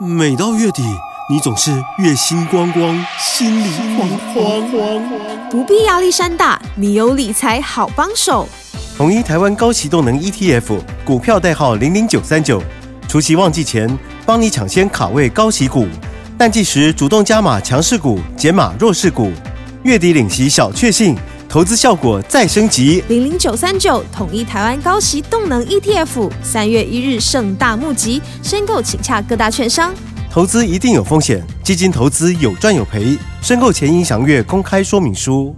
每到月底，你总是月薪光光，心里慌慌慌。不必压力山大，你有理财好帮手。统一台湾高息动能 ETF 股票代号零零九三九，除夕旺季前帮你抢先卡位高息股，淡季时主动加码强势股，减码弱势股，月底领息小确幸。投资效果再升级，零零九三九统一台湾高息动能 ETF，三月一日盛大募集，申购请洽各大券商。投资一定有风险，基金投资有赚有赔，申购前应详阅公开说明书。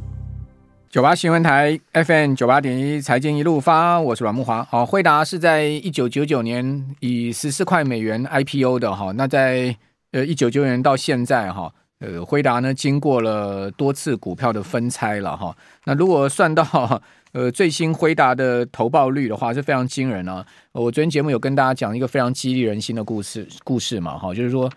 九八新闻台 FM 九八点一财经一路发，我是阮慕华。好，惠达是在一九九九年以十四块美元 IPO 的哈，那在呃一九九九年到现在哈。呃，辉达呢，经过了多次股票的分拆了哈。那如果算到呃最新辉达的投报率的话，是非常惊人啊。我昨天节目有跟大家讲一个非常激励人心的故事故事嘛哈，就是说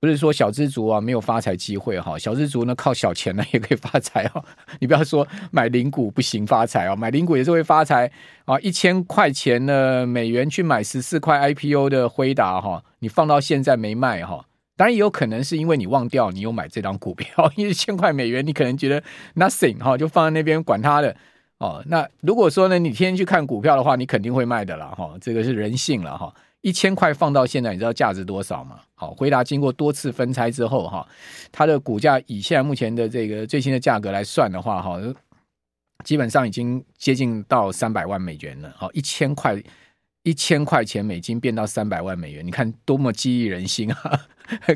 不是说小资族啊没有发财机会哈，小资族呢靠小钱呢 也可以发财啊。你不要说买零股不行发财啊，买零股也是会发财啊。一千块钱的美元去买十四块 IPO 的辉达哈，你放到现在没卖哈。当然也有可能是因为你忘掉你有买这张股票，因 为一千块美元你可能觉得 nothing 哈，就放在那边管它的哦。那如果说呢，你天天去看股票的话，你肯定会卖的啦哈。这个是人性了哈。一千块放到现在，你知道价值多少吗？好，回答经过多次分拆之后哈，它的股价以现在目前的这个最新的价格来算的话哈，基本上已经接近到三百万美元了。好，一千块一千块钱美金变到三百万美元，你看多么激励人心啊！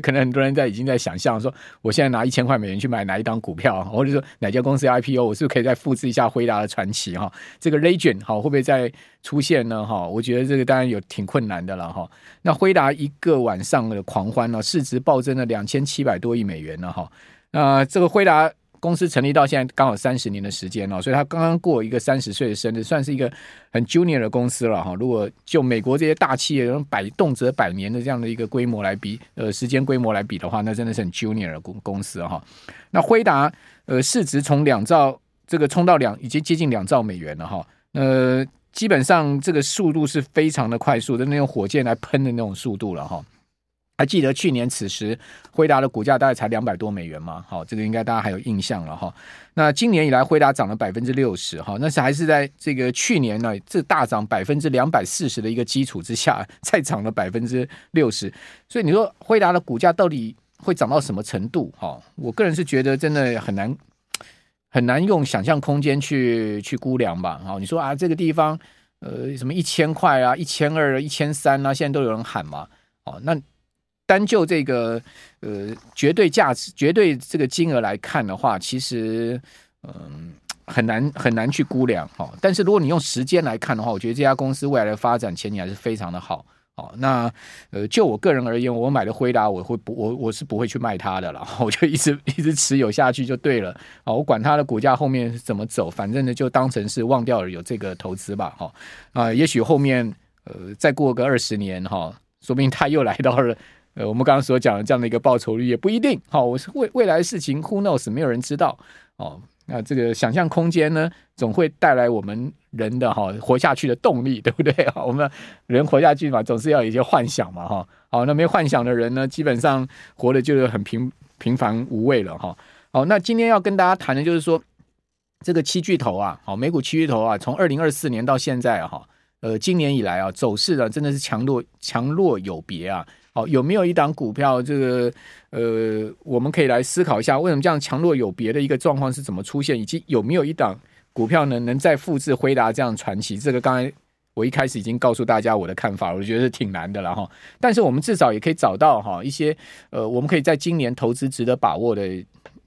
可能很多人在已经在想象说，我现在拿一千块美元去买哪一档股票，或者说哪家公司 IPO，我是不是可以再复制一下辉达的传奇哈？这个 Legend 哈会不会再出现呢？哈，我觉得这个当然有挺困难的了哈。那辉达一个晚上的狂欢呢，市值暴增了两千七百多亿美元了哈。那这个辉达。公司成立到现在刚好三十年的时间了，所以他刚刚过一个三十岁的生日，算是一个很 junior 的公司了哈。如果就美国这些大企业用百动辄百年的这样的一个规模来比，呃，时间规模来比的话，那真的是很 junior 的公公司哈。那辉达呃市值从两兆这个冲到两，已经接近两兆美元了哈。呃，基本上这个速度是非常的快速的，那种火箭来喷的那种速度了哈。还记得去年此时，辉达的股价大概才两百多美元吗？好，这个应该大家还有印象了哈。那今年以来，辉达涨了百分之六十哈，那是还是在这个去年呢，这大涨百分之两百四十的一个基础之下，再涨了百分之六十。所以你说辉达的股价到底会涨到什么程度？哈，我个人是觉得真的很难很难用想象空间去去估量吧。好，你说啊，这个地方呃什么一千块啊，一千二、一千三啊，现在都有人喊嘛。哦，那。单就这个呃绝对价值、绝对这个金额来看的话，其实嗯、很难很难去估量哈。但是如果你用时间来看的话，我觉得这家公司未来的发展前景还是非常的好。好，那呃就我个人而言，我买的辉达，我会不我我是不会去卖它的了，我就一直一直持有下去就对了。好，我管它的股价后面怎么走，反正呢就当成是忘掉了有这个投资吧。哈啊，也许后面呃再过个二十年哈，说不定它又来到了。呃，我们刚刚所讲的这样的一个报酬率也不一定。好，我是未未来的事情，Who knows？没有人知道。哦，那这个想象空间呢，总会带来我们人的哈活下去的动力，对不对？好，我们人活下去嘛，总是要有一些幻想嘛，哈。好，那没幻想的人呢，基本上活的就是很平平凡无味了，哈。好，那今天要跟大家谈的就是说，这个七巨头啊，好，美股七巨头啊，从二零二四年到现在哈，呃，今年以来啊，走势呢真的是强弱强弱有别啊。好，有没有一档股票？这个呃，我们可以来思考一下，为什么这样强弱有别的一个状况是怎么出现，以及有没有一档股票呢，能再复制辉达这样传奇？这个刚才我一开始已经告诉大家我的看法，我觉得是挺难的了哈。但是我们至少也可以找到哈一些呃，我们可以在今年投资值得把握的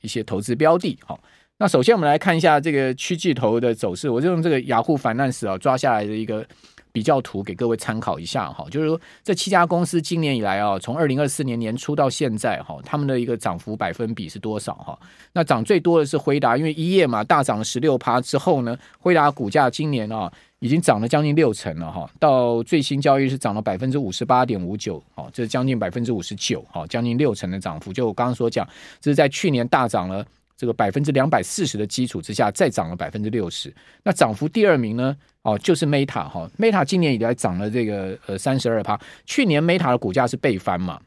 一些投资标的。好，那首先我们来看一下这个七巨头的走势，我就用这个雅虎 Finance 啊抓下来的一个。比较图给各位参考一下哈，就是说这七家公司今年以来啊，从二零二四年年初到现在哈，他们的一个涨幅百分比是多少哈？那涨最多的是辉达，因为一夜嘛大涨了十六趴之后呢，辉达股价今年啊已经涨了将近六成了哈，到最新交易是涨了百分之五十八点五九，哈，这是将近百分之五十九，哈，将近六成的涨幅。就我刚刚所讲，这是在去年大涨了。这个百分之两百四十的基础之下，再涨了百分之六十。那涨幅第二名呢？哦，就是 Meta 哈，Meta 今年以来涨了这个呃三十二趴。去年 Meta 的股价是倍翻嘛，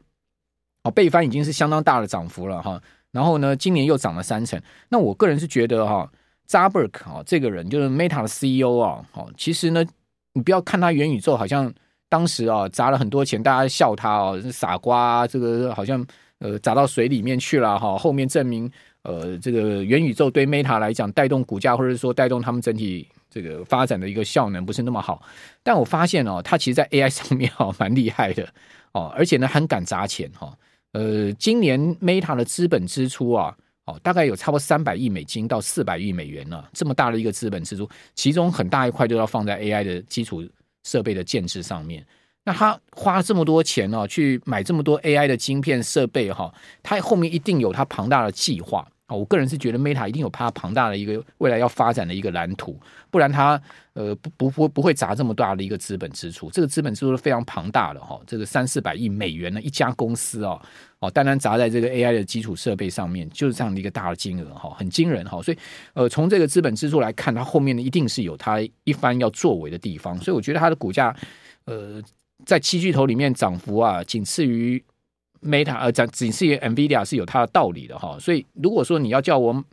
哦，倍翻已经是相当大的涨幅了哈。然后呢，今年又涨了三成。那我个人是觉得哈，扎克伯格啊这个人就是 Meta 的 CEO 啊，哦，其实呢，你不要看他元宇宙好像当时啊砸了很多钱，大家笑他哦，傻瓜啊，这个好像呃砸到水里面去了哈。后面证明呃这个元宇宙对 Meta 来讲带动股价或者说带动他们整体这个发展的一个效能不是那么好。但我发现哦，它其实在 AI 上面哦蛮厉害的哦，而且呢很敢砸钱哈。呃，今年 Meta 的资本支出啊，哦，大概有差不多三百亿美金到四百亿美元呢，这么大的一个资本支出，其中很大一块都要放在 AI 的基础设备的建制上面。那他花这么多钱哦，去买这么多 AI 的晶片设备哈，他后面一定有他庞大的计划啊。我个人是觉得 Meta 一定有他庞大的一个未来要发展的一个蓝图，不然他呃不不不不会砸这么大的一个资本支出。这个资本支出是非常庞大的哈，这个三四百亿美元的一家公司哦哦，单单砸在这个 AI 的基础设备上面，就是这样的一个大的金额哈，很惊人哈。所以呃，从这个资本支出来看，它后面呢一定是有它一番要作为的地方。所以我觉得它的股价呃在七巨头里面涨幅啊，仅次于。Meta 呃，讲仅次于 NVIDIA 是有它的道理的哈，所以如果说你要叫我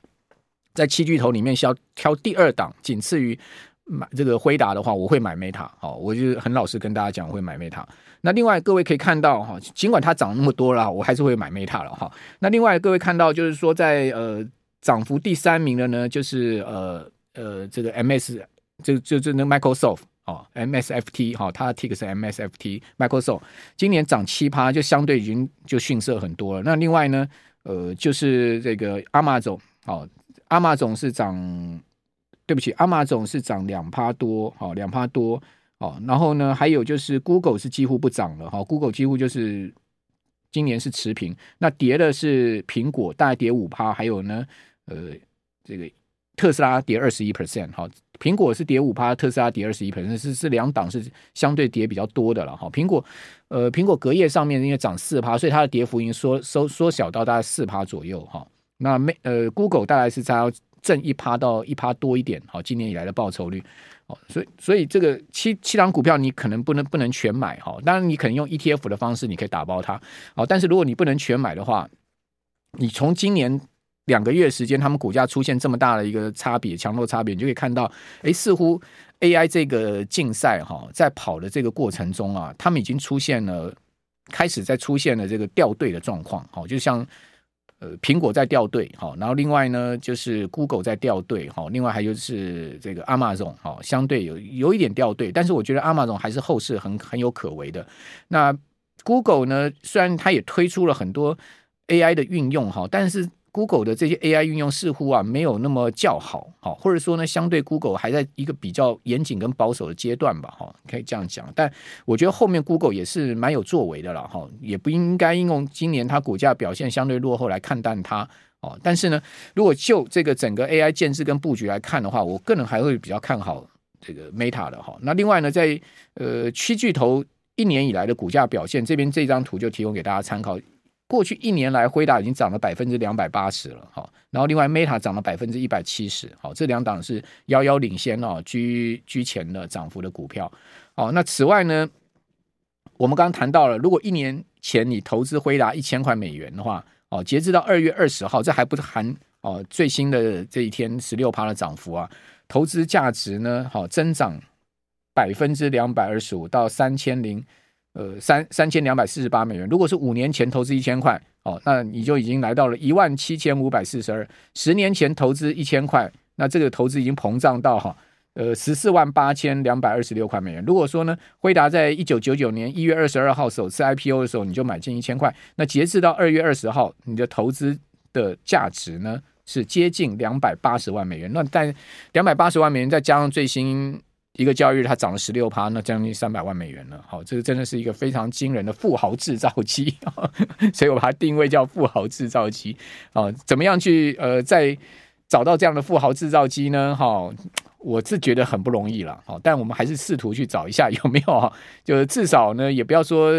在七巨头里面需要挑第二档，仅次于买这个辉达的话，我会买 Meta 好，我就很老实跟大家讲，我会买 Meta。那另外各位可以看到哈，尽管它涨那么多了，我还是会买 Meta 了哈。那另外各位看到就是说在呃涨幅第三名的呢，就是呃呃这个 MS 就就就那 Microsoft。哦，MSFT 哈，它的 tick 是 MSFT，Microsoft 今年涨七趴，就相对已经就逊色很多了。那另外呢，呃，就是这个 Amazon，哦，Amazon 是涨，对不起阿玛总是涨两趴多，好，两趴多，哦，然后呢，还有就是 Google 是几乎不涨了，哈，Google 几乎就是今年是持平，那跌的是苹果，大概跌五趴，还有呢，呃，这个。特斯拉跌二十一 percent，哈，苹果是跌五趴，特斯拉跌二十一 percent，是是两档是相对跌比较多的了，哈。苹果，呃，苹果隔夜上面因为涨四趴，所以它的跌幅已经缩缩缩小到大概四趴左右，哈。那没呃，Google 大概是在要挣一趴到一趴多一点，好，今年以来的报酬率，哦，所以所以这个七七档股票你可能不能不能全买，哈，当然你可能用 ETF 的方式你可以打包它，好，但是如果你不能全买的话，你从今年。两个月时间，他们股价出现这么大的一个差别，强弱差别，你就可以看到，哎，似乎 AI 这个竞赛哈，在跑的这个过程中啊，他们已经出现了，开始在出现了这个掉队的状况，好，就像呃苹果在掉队，好，然后另外呢就是 Google 在掉队，好，另外还有就是这个 Amazon，好，相对有有一点掉队，但是我觉得 Amazon 还是后市很很有可为的。那 Google 呢，虽然它也推出了很多 AI 的运用，哈，但是 Google 的这些 AI 运用似乎啊没有那么较好，好，或者说呢，相对 Google 还在一个比较严谨跟保守的阶段吧，哈，可以这样讲。但我觉得后面 Google 也是蛮有作为的了，哈，也不应该应用今年它股价表现相对落后来看淡它，哦。但是呢，如果就这个整个 AI 建制跟布局来看的话，我个人还会比较看好这个 Meta 的哈。那另外呢，在呃七巨头一年以来的股价表现，这边这张图就提供给大家参考。过去一年来，辉达已经涨了百分之两百八十了，哈。然后另外 Meta 涨了百分之一百七十，好，这两档是遥遥领先哦，居居前的涨幅的股票。哦，那此外呢，我们刚刚谈到了，如果一年前你投资辉达一千块美元的话，哦，截至到二月二十号，这还不是含哦最新的这一天十六趴的涨幅啊，投资价值呢，好增长百分之两百二十五到三千零。呃，三三千两百四十八美元。如果是五年前投资一千块，哦，那你就已经来到了一万七千五百四十二。十年前投资一千块，那这个投资已经膨胀到哈，呃，十四万八千两百二十六块美元。如果说呢，辉达在一九九九年一月二十二号首次 IPO 的时候，你就买进一千块，那截至到二月二十号，你的投资的价值呢是接近两百八十万美元。那但两百八十万美元再加上最新。一个交易日，它涨了十六趴，那将近三百万美元了。好，这个真的是一个非常惊人的富豪制造机，所以我把它定位叫富豪制造机。啊，怎么样去呃再找到这样的富豪制造机呢？哈，我是觉得很不容易了。好，但我们还是试图去找一下有没有，就是至少呢，也不要说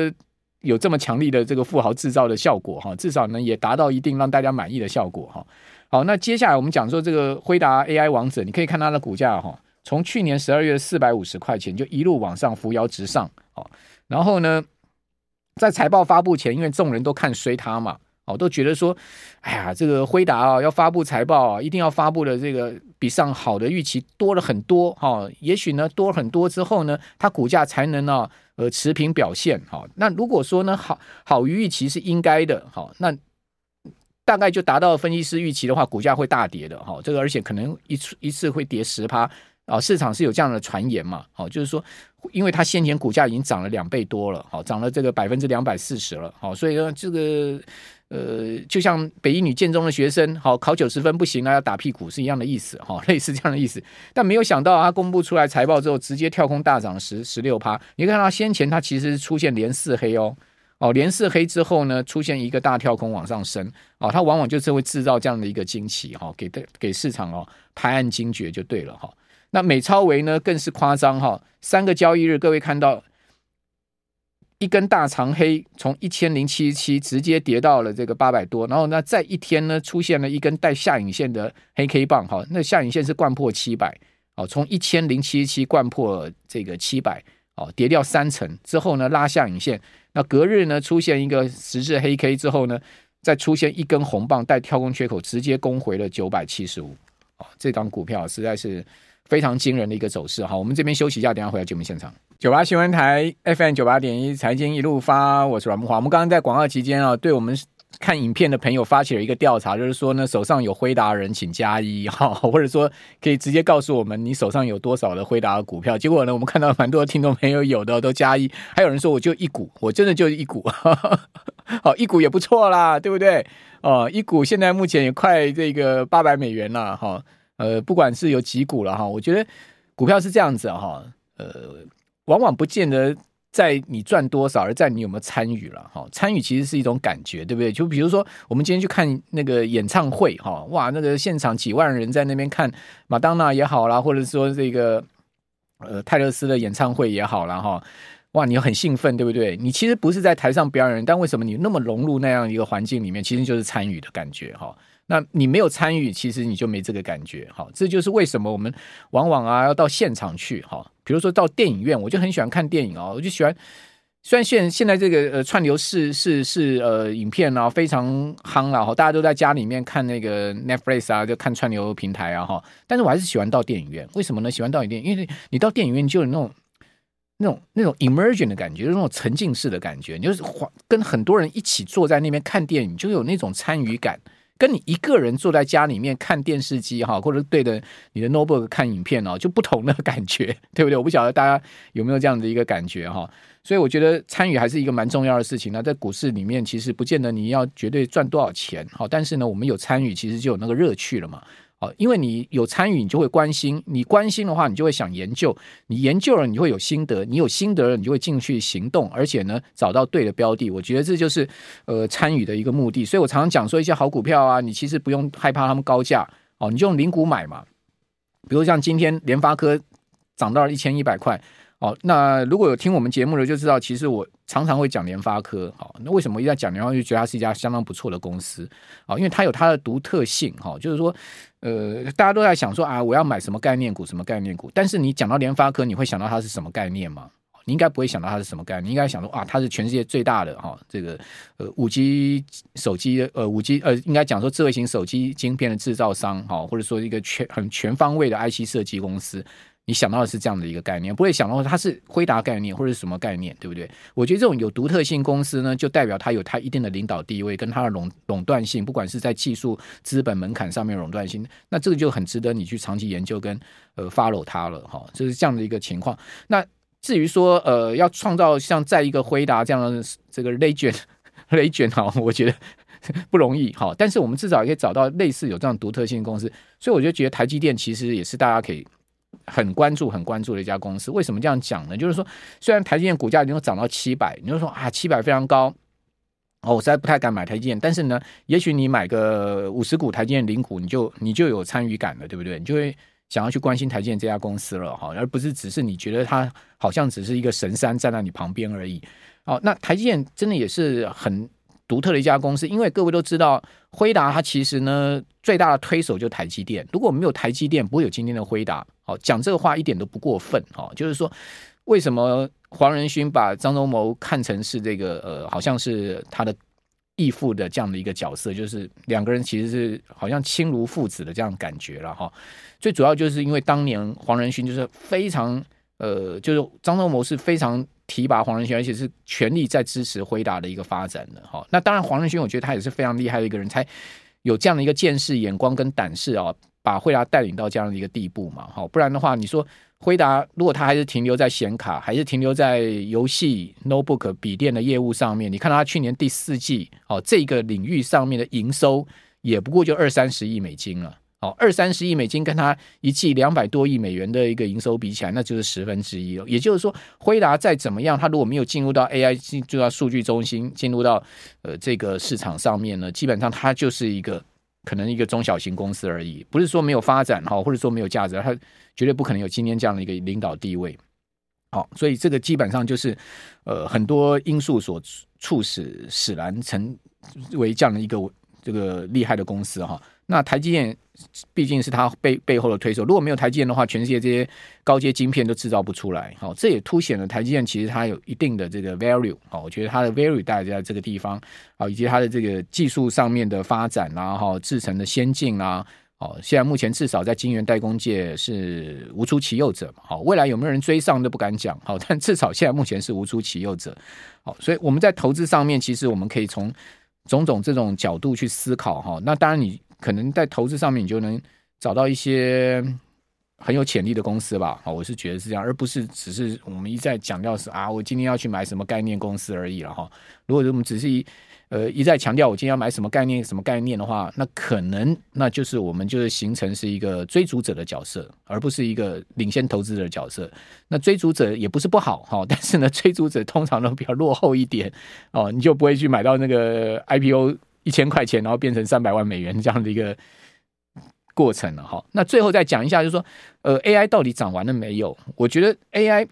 有这么强力的这个富豪制造的效果哈，至少呢也达到一定让大家满意的效果哈。好，那接下来我们讲说这个辉达 AI 王者，你可以看它的股价哈。从去年十二月四百五十块钱就一路往上扶摇直上，哦，然后呢，在财报发布前，因为众人都看衰它嘛，哦，都觉得说，哎呀，这个辉达啊，要发布财报啊，一定要发布的这个比上好的预期多了很多哈、哦。也许呢，多很多之后呢，它股价才能呢、啊，呃，持平表现。哈、哦，那如果说呢，好好于预期是应该的，哈、哦，那大概就达到分析师预期的话，股价会大跌的。哈、哦，这个而且可能一次一次会跌十趴。啊，市场是有这样的传言嘛？好，就是说，因为它先前股价已经涨了两倍多了，好，涨了这个百分之两百四十了，好，所以呢，这个呃，就像北一女建中的学生，好，考九十分不行了，要打屁股是一样的意思，哈，类似这样的意思。但没有想到，它公布出来财报之后，直接跳空大涨十十六趴。你看到先前它其实出现连四黑哦，哦，连四黑之后呢，出现一个大跳空往上升，哦，它往往就是会制造这样的一个惊奇，哈，给的给市场哦拍案惊觉就对了，哈。那美超微呢更是夸张哈，三个交易日，各位看到一根大长黑，从一千零七十七直接跌到了这个八百多，然后呢，再一天呢出现了一根带下影线的黑 K 棒哈，那下影线是贯破七百哦，从一千零七十七贯破这个七百哦，跌掉三成之后呢拉下影线，那隔日呢出现一个十字黑 K 之后呢，再出现一根红棒带跳空缺口，直接攻回了九百七十五哦，这张股票实在是。非常惊人的一个走势哈，我们这边休息一下，等下回到节目现场。九八新闻台 FM 九八点一财经一路发，我是阮木华。我们刚刚在广告期间啊，对我们看影片的朋友发起了一个调查，就是说呢，手上有辉达人请加一 哈，或者说可以直接告诉我们你手上有多少的辉达股票。结果呢，我们看到蛮多听众朋友有的都加一，还有人说我就一股，我真的就一股，好一股也不错啦，对不对？哦，一股现在目前也快这个八百美元了哈。呃，不管是有几股了哈，我觉得股票是这样子哈，呃，往往不见得在你赚多少，而在你有没有参与了哈。参与其实是一种感觉，对不对？就比如说，我们今天去看那个演唱会哈，哇，那个现场几万人在那边看马当娜也好啦，或者说这个呃泰勒斯的演唱会也好啦。哈，哇，你很兴奋，对不对？你其实不是在台上表演，但为什么你那么融入那样一个环境里面？其实就是参与的感觉哈。那你没有参与，其实你就没这个感觉，好，这就是为什么我们往往啊要到现场去，哈，比如说到电影院，我就很喜欢看电影啊，我就喜欢，虽然现现在这个呃串流是是是呃影片啊非常夯了哈，大家都在家里面看那个 Netflix 啊，就看串流平台啊哈，但是我还是喜欢到电影院，为什么呢？喜欢到电影院，因为你到电影院就有那种那种那种 immersion 的感觉，就是那种沉浸式的感觉，你就是跟很多人一起坐在那边看电影，就有那种参与感。跟你一个人坐在家里面看电视机哈，或者对着你的 notebook 看影片哦，就不同的感觉，对不对？我不晓得大家有没有这样的一个感觉哈。所以我觉得参与还是一个蛮重要的事情那。在股市里面，其实不见得你要绝对赚多少钱好，但是呢，我们有参与，其实就有那个乐趣了嘛。哦，因为你有参与，你就会关心；你关心的话，你就会想研究；你研究了，你就会有心得；你有心得了，你就会进去行动，而且呢，找到对的标的。我觉得这就是呃参与的一个目的。所以我常常讲说，一些好股票啊，你其实不用害怕他们高价哦，你就用零股买嘛。比如像今天联发科涨到了一千一百块。哦，那如果有听我们节目的就知道，其实我常常会讲联发科。好，那为什么一直在讲联发科，就觉得它是一家相当不错的公司。啊，因为它有它的独特性。哈，就是说，呃，大家都在想说啊，我要买什么概念股，什么概念股。但是你讲到联发科，你会想到它是什么概念吗？你应该不会想到它是什么概念，你应该想说啊，它是全世界最大的哈，这个呃五 G 手机呃五 G 呃应该讲说智慧型手机晶片的制造商哈，或者说一个全很全方位的 IC 设计公司。你想到的是这样的一个概念，不会想到它是辉达概念或者是什么概念，对不对？我觉得这种有独特性公司呢，就代表它有它一定的领导地位，跟它的垄垄断性，不管是在技术、资本门槛上面垄断性，那这个就很值得你去长期研究跟呃 follow 它了哈。就是这样的一个情况。那至于说呃要创造像在一个辉达这样的这个 legend legend 哈，我觉得 不容易哈。但是我们至少也可以找到类似有这样独特性的公司，所以我就觉得台积电其实也是大家可以。很关注、很关注的一家公司，为什么这样讲呢？就是说，虽然台积电股价已经涨到七百，你就说啊，七百非常高哦，我实在不太敢买台积电。但是呢，也许你买个五十股台积电零股，你就你就有参与感了，对不对？你就会想要去关心台积电这家公司了哈，而不是只是你觉得它好像只是一个神山站在你旁边而已。哦，那台积电真的也是很。独特的一家公司，因为各位都知道，辉达它其实呢最大的推手就台积电。如果没有台积电，不会有今天的辉达。好，讲这个话一点都不过分。哈，就是说，为什么黄仁勋把张忠谋看成是这个呃，好像是他的义父的这样的一个角色，就是两个人其实是好像亲如父子的这样感觉了哈。最主要就是因为当年黄仁勋就是非常呃，就是张忠谋是非常提拔黄仁勋，而且是全力在支持辉达的一个发展的哈。那当然，黄仁勋我觉得他也是非常厉害的一个人，才有这样的一个见识、眼光跟胆识啊，把惠达带领到这样的一个地步嘛。哈，不然的话，你说。辉达如果他还是停留在显卡，还是停留在游戏 notebook 笔电的业务上面，你看到他去年第四季哦，这个领域上面的营收也不过就二三十亿美金了。哦，二三十亿美金跟他一季两百多亿美元的一个营收比起来，那就是十分之一了。也就是说，辉达再怎么样，他如果没有进入到 AI 进入到数据中心，进入到呃这个市场上面呢，基本上它就是一个。可能一个中小型公司而已，不是说没有发展哈，或者说没有价值，它绝对不可能有今天这样的一个领导地位。好，所以这个基本上就是呃很多因素所促使使然成为这样的一个这个厉害的公司哈。那台积电毕竟是它背背后的推手，如果没有台积电的话，全世界这些高阶晶片都制造不出来。好，这也凸显了台积电其实它有一定的这个 value。好，我觉得它的 value 大概在这个地方。好，以及它的这个技术上面的发展啊，哈，制程的先进啊，好，现在目前至少在晶圆代工界是无出其右者。好，未来有没有人追上都不敢讲。好，但至少现在目前是无出其右者。好，所以我们在投资上面，其实我们可以从种种这种角度去思考哈。那当然你。可能在投资上面，你就能找到一些很有潜力的公司吧。啊，我是觉得是这样，而不是只是我们一再强调是啊，我今天要去买什么概念公司而已了哈。如果我们只是呃一再强调我今天要买什么概念什么概念的话，那可能那就是我们就是形成是一个追逐者的角色，而不是一个领先投资者的角色。那追逐者也不是不好哈，但是呢，追逐者通常都比较落后一点哦，你就不会去买到那个 IPO。一千块钱，然后变成三百万美元这样的一个过程了哈。那最后再讲一下，就是说，呃，AI 到底涨完了没有？我觉得 AI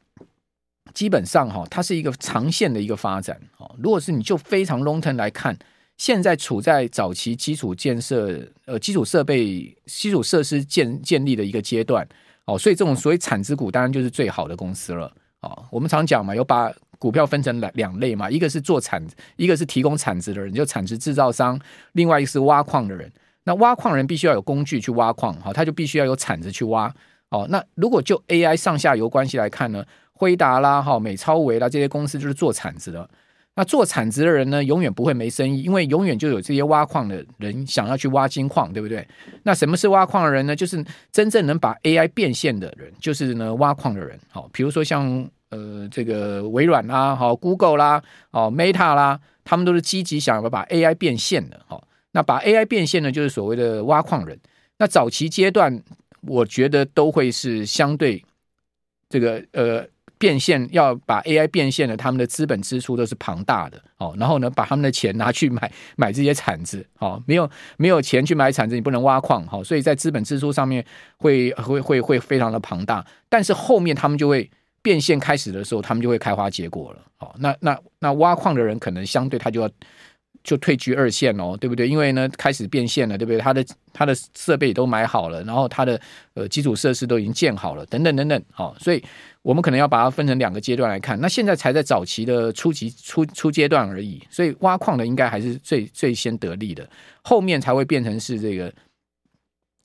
基本上哈，它是一个长线的一个发展。如果是你就非常 long term 来看，现在处在早期基础建设、呃，基础设备、基础设施建建立的一个阶段哦，所以这种所谓产值股当然就是最好的公司了哦。我们常讲嘛，有把。股票分成两两类嘛，一个是做产，一个是提供产值的人，就产值制造商；另外一个是挖矿的人。那挖矿人必须要有工具去挖矿，好，他就必须要有产值去挖。哦，那如果就 AI 上下游关系来看呢，辉达啦、哈美超维啦这些公司就是做产值的。那做产值的人呢，永远不会没生意，因为永远就有这些挖矿的人想要去挖金矿，对不对？那什么是挖矿的人呢？就是真正能把 AI 变现的人，就是呢挖矿的人。好，比如说像。呃，这个微软啦，好，Google 啦，哦，Meta 啦，他们都是积极想要把 AI 变现的，哈。那把 AI 变现呢，就是所谓的挖矿人。那早期阶段，我觉得都会是相对这个呃变现，要把 AI 变现的，他们的资本支出都是庞大的，哦。然后呢，把他们的钱拿去买买这些铲子，哦，没有没有钱去买铲子，你不能挖矿，哈。所以在资本支出上面会会会会非常的庞大，但是后面他们就会。变现开始的时候，他们就会开花结果了。好，那那那挖矿的人可能相对他就要就退居二线哦，对不对？因为呢，开始变现了，对不对？他的他的设备都买好了，然后他的呃基础设施都已经建好了，等等等等。好，所以我们可能要把它分成两个阶段来看。那现在才在早期的初级初初阶段而已，所以挖矿的应该还是最最先得利的，后面才会变成是这个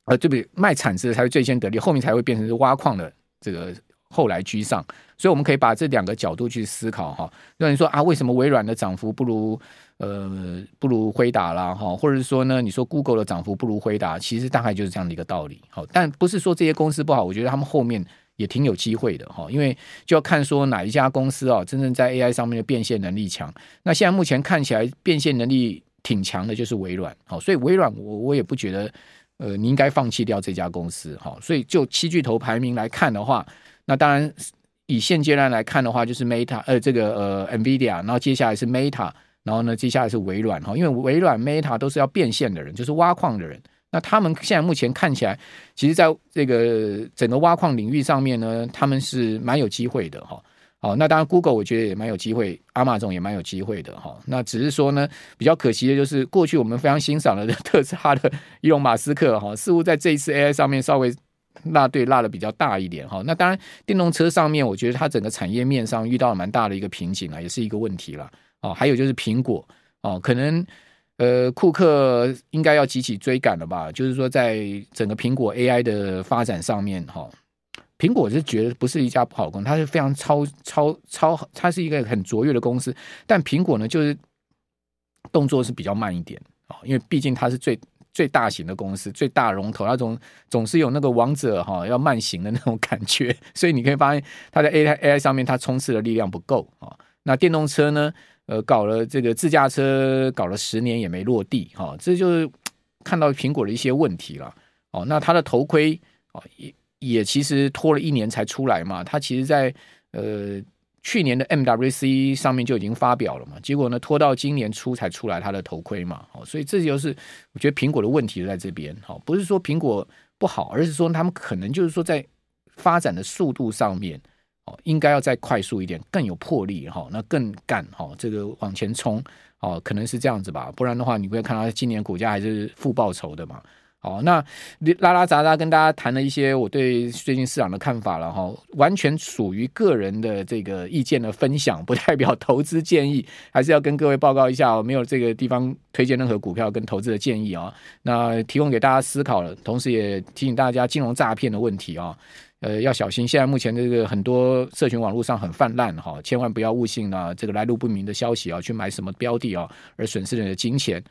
呃，对不对？卖产值的才会最先得利，后面才会变成是挖矿的这个。后来居上，所以我们可以把这两个角度去思考哈。那你说啊，为什么微软的涨幅不如呃不如辉达啦哈？或者是说呢，你说 Google 的涨幅不如辉达，其实大概就是这样的一个道理。好，但不是说这些公司不好，我觉得他们后面也挺有机会的哈。因为就要看说哪一家公司啊，真正在 AI 上面的变现能力强。那现在目前看起来变现能力挺强的，就是微软。好，所以微软我我也不觉得呃你应该放弃掉这家公司。好，所以就七巨头排名来看的话。那当然，以现阶段来看的话，就是 Meta，呃，这个呃，NVIDIA，然后接下来是 Meta，然后呢，接下来是微软哈，因为微软、Meta 都是要变现的人，就是挖矿的人。那他们现在目前看起来，其实在这个整个挖矿领域上面呢，他们是蛮有机会的哈。好，那当然 Google 我觉得也蛮有机会，Amazon 也蛮有机会的哈。那只是说呢，比较可惜的就是过去我们非常欣赏的 特斯拉的伊隆马斯克哈，似乎在这一次 AI 上面稍微。落队落的比较大一点哈。那当然，电动车上面，我觉得它整个产业面上遇到了蛮大的一个瓶颈啊，也是一个问题了哦。还有就是苹果哦，可能呃，库克应该要集体追赶了吧？就是说，在整个苹果 AI 的发展上面哈，苹果是觉得不是一家不好公司，它是非常超超超，它是一个很卓越的公司，但苹果呢，就是动作是比较慢一点啊，因为毕竟它是最。最大型的公司，最大龙头，那种总是有那个王者哈要慢行的那种感觉，所以你可以发现它在 AI AI 上面它冲刺的力量不够啊。那电动车呢，呃，搞了这个自驾车搞了十年也没落地哈，这就是看到苹果的一些问题了哦。那它的头盔啊也也其实拖了一年才出来嘛，它其实在呃。去年的 MWC 上面就已经发表了嘛，结果呢拖到今年初才出来它的头盔嘛，哦，所以这就是我觉得苹果的问题在这边，好，不是说苹果不好，而是说他们可能就是说在发展的速度上面，哦，应该要再快速一点，更有魄力哈，那更干哈，这个往前冲，哦，可能是这样子吧，不然的话你会看到今年股价还是负报酬的嘛。好，那拉拉杂杂跟大家谈了一些我对最近市场的看法了哈，完全属于个人的这个意见的分享，不代表投资建议，还是要跟各位报告一下，我没有这个地方推荐任何股票跟投资的建议啊，那提供给大家思考了，同时也提醒大家金融诈骗的问题啊。呃，要小心。现在目前这个很多社群网络上很泛滥哈，千万不要误信啊，这个来路不明的消息啊，去买什么标的啊，而损失了你的金钱